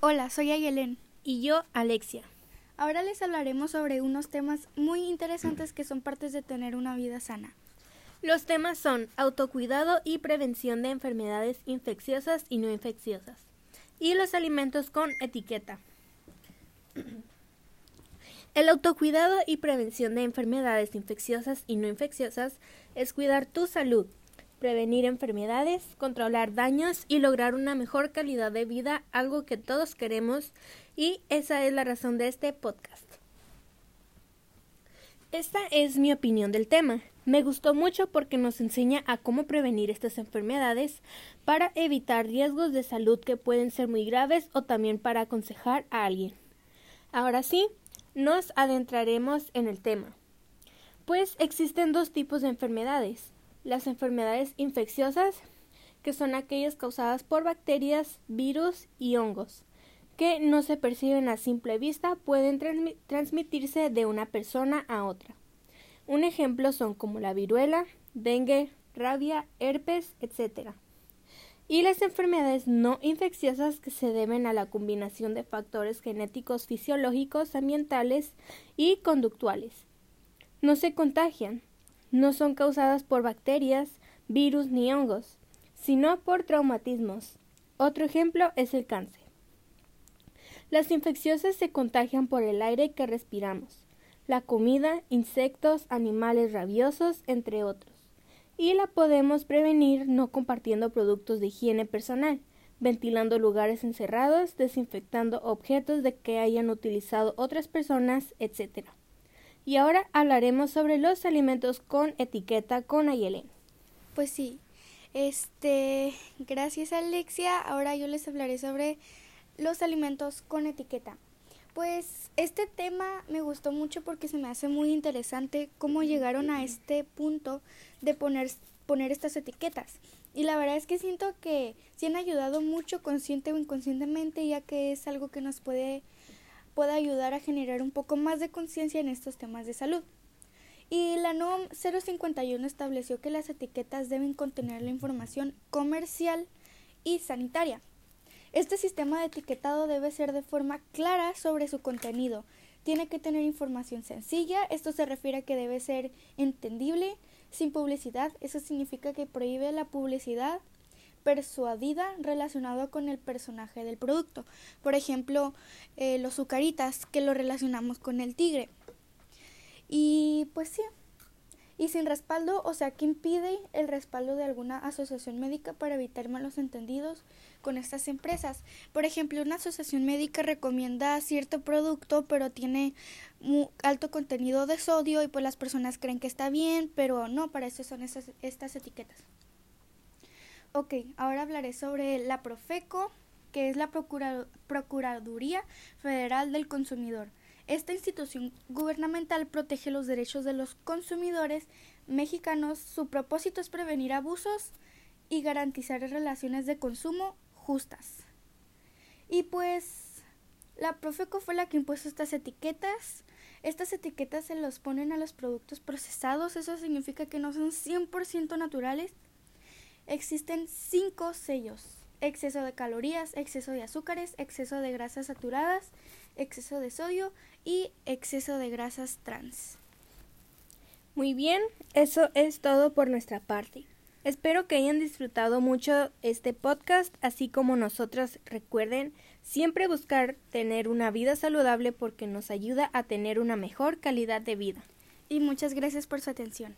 Hola, soy Ayelen. Y yo, Alexia. Ahora les hablaremos sobre unos temas muy interesantes que son partes de tener una vida sana. Los temas son autocuidado y prevención de enfermedades infecciosas y no infecciosas. Y los alimentos con etiqueta. El autocuidado y prevención de enfermedades infecciosas y no infecciosas es cuidar tu salud, prevenir enfermedades, controlar daños y lograr una mejor calidad de vida, algo que todos queremos y esa es la razón de este podcast. Esta es mi opinión del tema. Me gustó mucho porque nos enseña a cómo prevenir estas enfermedades para evitar riesgos de salud que pueden ser muy graves o también para aconsejar a alguien. Ahora sí, nos adentraremos en el tema. Pues existen dos tipos de enfermedades. Las enfermedades infecciosas, que son aquellas causadas por bacterias, virus y hongos, que no se perciben a simple vista, pueden transmitirse de una persona a otra. Un ejemplo son como la viruela, dengue, rabia, herpes, etc y las enfermedades no infecciosas que se deben a la combinación de factores genéticos fisiológicos, ambientales y conductuales. No se contagian, no son causadas por bacterias, virus ni hongos, sino por traumatismos. Otro ejemplo es el cáncer. Las infecciosas se contagian por el aire que respiramos, la comida, insectos, animales rabiosos, entre otros y la podemos prevenir no compartiendo productos de higiene personal, ventilando lugares encerrados, desinfectando objetos de que hayan utilizado otras personas, etc. Y ahora hablaremos sobre los alimentos con etiqueta con Ayelen. Pues sí, este, gracias Alexia. Ahora yo les hablaré sobre los alimentos con etiqueta. Pues este tema me gustó mucho porque se me hace muy interesante cómo llegaron a este punto de poner, poner estas etiquetas. Y la verdad es que siento que sí han ayudado mucho consciente o inconscientemente, ya que es algo que nos puede, puede ayudar a generar un poco más de conciencia en estos temas de salud. Y la NOM 051 estableció que las etiquetas deben contener la información comercial y sanitaria. Este sistema de etiquetado debe ser de forma clara sobre su contenido. Tiene que tener información sencilla. Esto se refiere a que debe ser entendible, sin publicidad. Eso significa que prohíbe la publicidad persuadida relacionada con el personaje del producto. Por ejemplo, eh, los sucaritas que lo relacionamos con el tigre. Y pues sí, y sin respaldo, o sea, que impide el respaldo de alguna asociación médica para evitar malos entendidos con estas empresas. Por ejemplo, una asociación médica recomienda cierto producto, pero tiene muy alto contenido de sodio y pues las personas creen que está bien, pero no, para eso son estas, estas etiquetas. Ok, ahora hablaré sobre la Profeco, que es la Procuraduría Federal del Consumidor. Esta institución gubernamental protege los derechos de los consumidores mexicanos. Su propósito es prevenir abusos y garantizar relaciones de consumo justas. Y pues la Profeco fue la que impuso estas etiquetas. Estas etiquetas se los ponen a los productos procesados. Eso significa que no son 100% naturales. Existen cinco sellos. Exceso de calorías, exceso de azúcares, exceso de grasas saturadas, exceso de sodio y exceso de grasas trans. Muy bien, eso es todo por nuestra parte. Espero que hayan disfrutado mucho este podcast, así como nosotros recuerden siempre buscar tener una vida saludable porque nos ayuda a tener una mejor calidad de vida. Y muchas gracias por su atención.